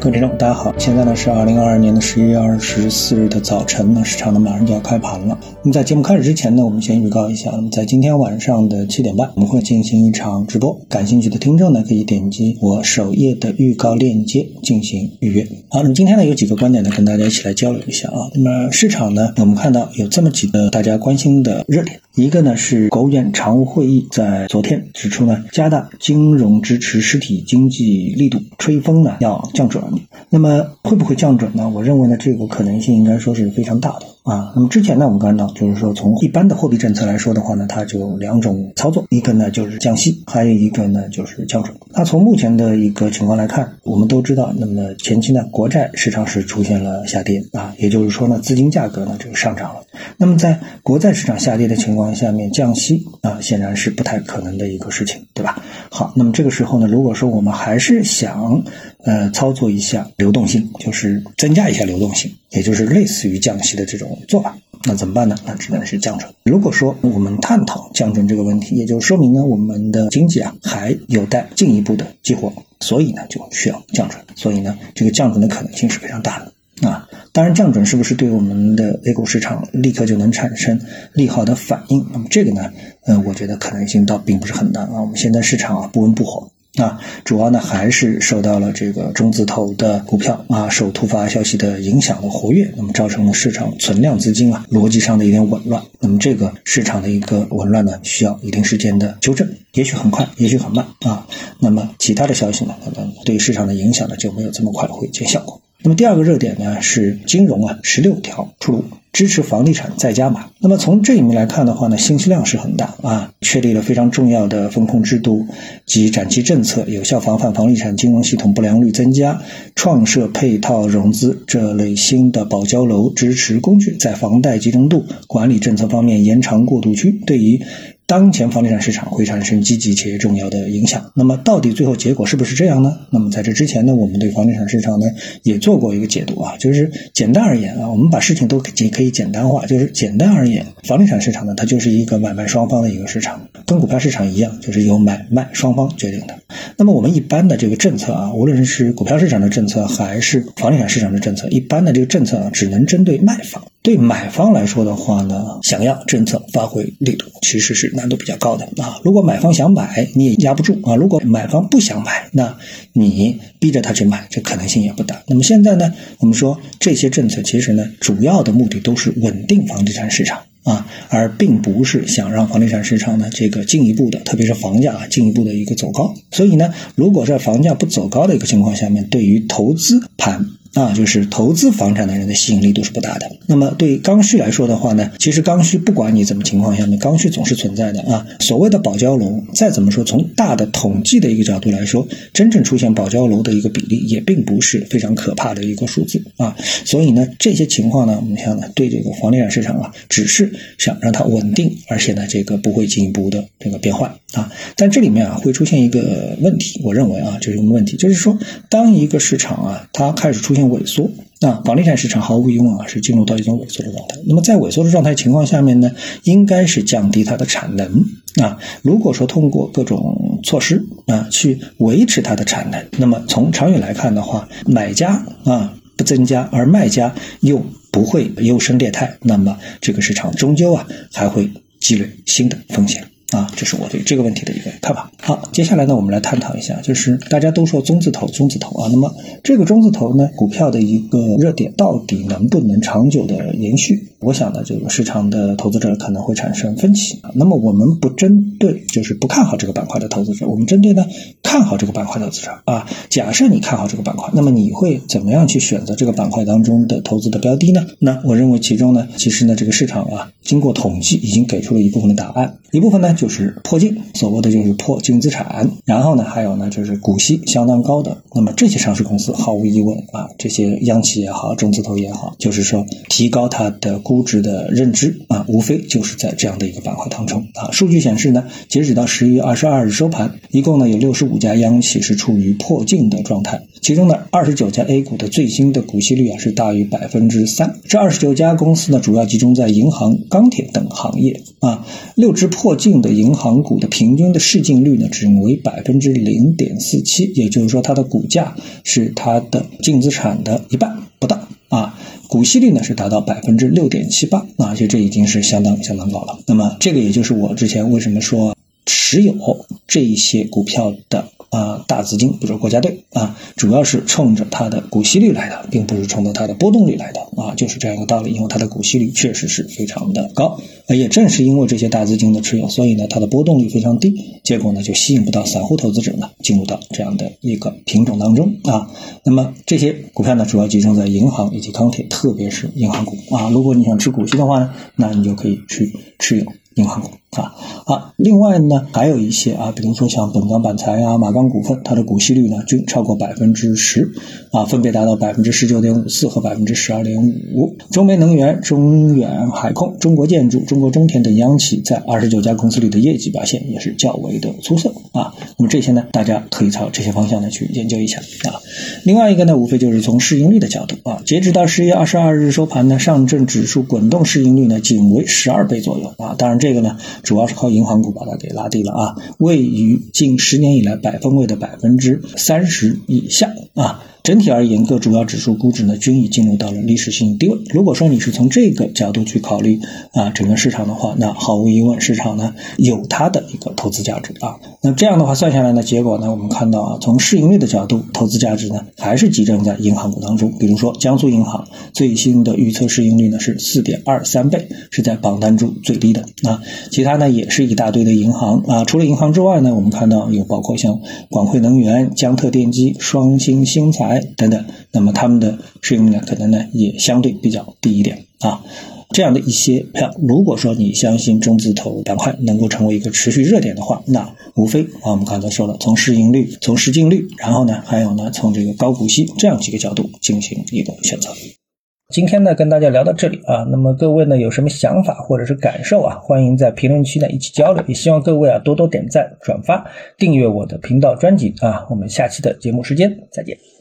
各位听众，大家好，现在呢是二零二二年的十一月二十四日的早晨，呢市场呢马上就要开盘了。那么在节目开始之前呢，我们先预告一下，那么在今天晚上的七点半，我们会进行一场直播，感兴趣的听众呢可以点击我首页的预告链接进行预约。好，那么今天呢有几个观点呢跟大家一起来交流一下啊。那么市场呢，我们看到有这么几个大家关心的热点，一个呢是国务院常务会议在昨天指出呢，加大金融支持实体经济力度，吹风呢要降准。那么会不会降准呢？我认为呢，这个可能性应该说是非常大的啊。那么之前呢，我们看到就是说，从一般的货币政策来说的话呢，它就两种操作，一个呢就是降息，还有一个呢就是降准。那从目前的一个情况来看，我们都知道，那么前期呢，国债市场是出现了下跌啊，也就是说呢，资金价格呢这个上涨了。那么在国债市场下跌的情况下面，降息啊，显然是不太可能的一个事情，对吧？好，那么这个时候呢，如果说我们还是想呃操作一下流动性，就是增加一下流动性，也就是类似于降息的这种做法，那怎么办呢？那只能是降准。如果说我们探讨降准这个问题，也就说明呢，我们的经济啊还有待进一步的激活，所以呢就需要降准。所以呢，这个降准的可能性是非常大的。啊，当然降准是不是对我们的 A 股市场立刻就能产生利好的反应？那么这个呢，呃，我觉得可能性倒并不是很大啊。我们现在市场啊不温不火啊，主要呢还是受到了这个中字头的股票啊受突发消息的影响的活跃，那么造成了市场存量资金啊逻辑上的一点紊乱。那么这个市场的一个紊乱呢，需要一定时间的纠正，也许很快，也许很慢啊。那么其他的消息呢，可能对市场的影响呢就没有这么快会见效果。那么第二个热点呢是金融啊，十六条出炉，支持房地产再加码。那么从这一面来看的话呢，信息量是很大啊，确立了非常重要的风控制度及展期政策，有效防范房地产金融系统不良率增加，创设配套融资这类新的保交楼支持工具，在房贷集中度管理政策方面延长过渡期，对于。当前房地产市场会产生积极且重要的影响。那么，到底最后结果是不是这样呢？那么，在这之前呢，我们对房地产市场呢也做过一个解读啊，就是简单而言啊，我们把事情都简可以简单化，就是简单而言，房地产市场呢，它就是一个买卖双方的一个市场，跟股票市场一样，就是由买卖双方决定的。那么，我们一般的这个政策啊，无论是股票市场的政策还是房地产市场的政策，一般的这个政策啊，只能针对卖方。对买方来说的话呢，想要政策发挥力度，其实是难度比较高的啊。如果买方想买，你也压不住啊；如果买方不想买，那你逼着他去买，这可能性也不大。那么现在呢，我们说这些政策其实呢，主要的目的都是稳定房地产市场啊，而并不是想让房地产市场呢这个进一步的，特别是房价啊进一步的一个走高。所以呢，如果在房价不走高的一个情况下面，对于投资盘。啊，就是投资房产的人的吸引力度是不大的。那么对刚需来说的话呢，其实刚需不管你怎么情况下面，刚需总是存在的啊。所谓的保交楼，再怎么说，从大的统计的一个角度来说，真正出现保交楼的一个比例也并不是非常可怕的一个数字啊。所以呢，这些情况呢，我们想呢，对这个房地产市场啊，只是想让它稳定，而且呢，这个不会进一步的这个变坏啊。但这里面啊，会出现一个问题，我认为啊，这是一个问题？就是说，当一个市场啊，它开始出现萎缩，啊房地产市场毫无疑问啊是进入到一种萎缩的状态。那么在萎缩的状态情况下面呢，应该是降低它的产能啊。如果说通过各种措施啊去维持它的产能，那么从长远来看的话，买家啊不增加，而卖家又不会优胜劣汰，那么这个市场终究啊还会积累新的风险。啊，这是我对这个问题的一个看法。好，接下来呢，我们来探讨一下，就是大家都说中字头，中字头啊，那么这个中字头呢，股票的一个热点到底能不能长久的延续？我想呢，这个市场的投资者可能会产生分歧啊。那么我们不针对就是不看好这个板块的投资者，我们针对呢看好这个板块投资者啊。假设你看好这个板块，那么你会怎么样去选择这个板块当中的投资的标的呢？那我认为其中呢，其实呢，这个市场啊，经过统计已经给出了一部分的答案，一部分呢。就是破净，所谓的就是破净资产，然后呢，还有呢，就是股息相当高的。那么这些上市公司，毫无疑问啊，这些央企也好，中字头也好，就是说提高它的估值的认知啊，无非就是在这样的一个板块当中啊。数据显示呢，截止到十一月二十二日收盘，一共呢有六十五家央企是处于破净的状态，其中呢二十九家 A 股的最新的股息率啊是大于百分之三。这二十九家公司呢，主要集中在银行、钢铁等行业啊。六只破净的。银行股的平均的市净率呢，只为百分之零点四七，也就是说它的股价是它的净资产的一半不到啊。股息率呢是达到百分之六点七八啊，其实这已经是相当相当高了。那么这个也就是我之前为什么说持有这一些股票的。啊，大资金，比如说国家队啊，主要是冲着它的股息率来的，并不是冲着它的波动率来的啊，就是这样一个道理。因为它的股息率确实是非常的高，也正是因为这些大资金的持有，所以呢，它的波动率非常低，结果呢，就吸引不到散户投资者呢进入到这样的一个品种当中啊。那么这些股票呢，主要集中在银行以及钢铁，特别是银行股啊。如果你想吃股息的话呢，那你就可以去持有。银行股啊，好，另外呢，还有一些啊，比如说像本钢板材啊、马钢股份，它的股息率呢均超过百分之十啊，分别达到百分之十九点五四和百分之十二点五。中煤能源、中远海控、中国建筑、中国中田等央企在二十九家公司里的业绩表现也是较为的出色啊。那么这些呢，大家可以朝这些方向呢去研究一下啊。另外一个呢，无非就是从市盈率的角度啊，截止到十月二十二日收盘呢，上证指数滚动市盈率呢仅为十二倍左右啊，当然。这个呢，主要是靠银行股把它给拉低了啊，位于近十年以来百分位的百分之三十以下啊。整体而言，各主要指数估值呢均已进入到了历史性低位。如果说你是从这个角度去考虑啊整个市场的话，那毫无疑问，市场呢有它的一个投资价值啊。那这样的话算下来呢，结果呢我们看到啊，从市盈率的角度，投资价值呢还是集中在银行股当中。比如说江苏银行最新的预测市盈率呢是四点二三倍，是在榜单中最低的啊。其他呢也是一大堆的银行啊，除了银行之外呢，我们看到有包括像广汇能源、江特电机、双星新材。等等，那么他们的市盈率呢，可能呢也相对比较低一点啊。这样的一些票，如果说你相信中字头板块能够成为一个持续热点的话，那无非啊，我们刚才说了，从市盈率、从市净率，然后呢，还有呢，从这个高股息这样几个角度进行一个选择。今天呢，跟大家聊到这里啊，那么各位呢有什么想法或者是感受啊，欢迎在评论区呢一起交流，也希望各位啊多多点赞、转发、订阅我的频道专辑啊。我们下期的节目时间再见。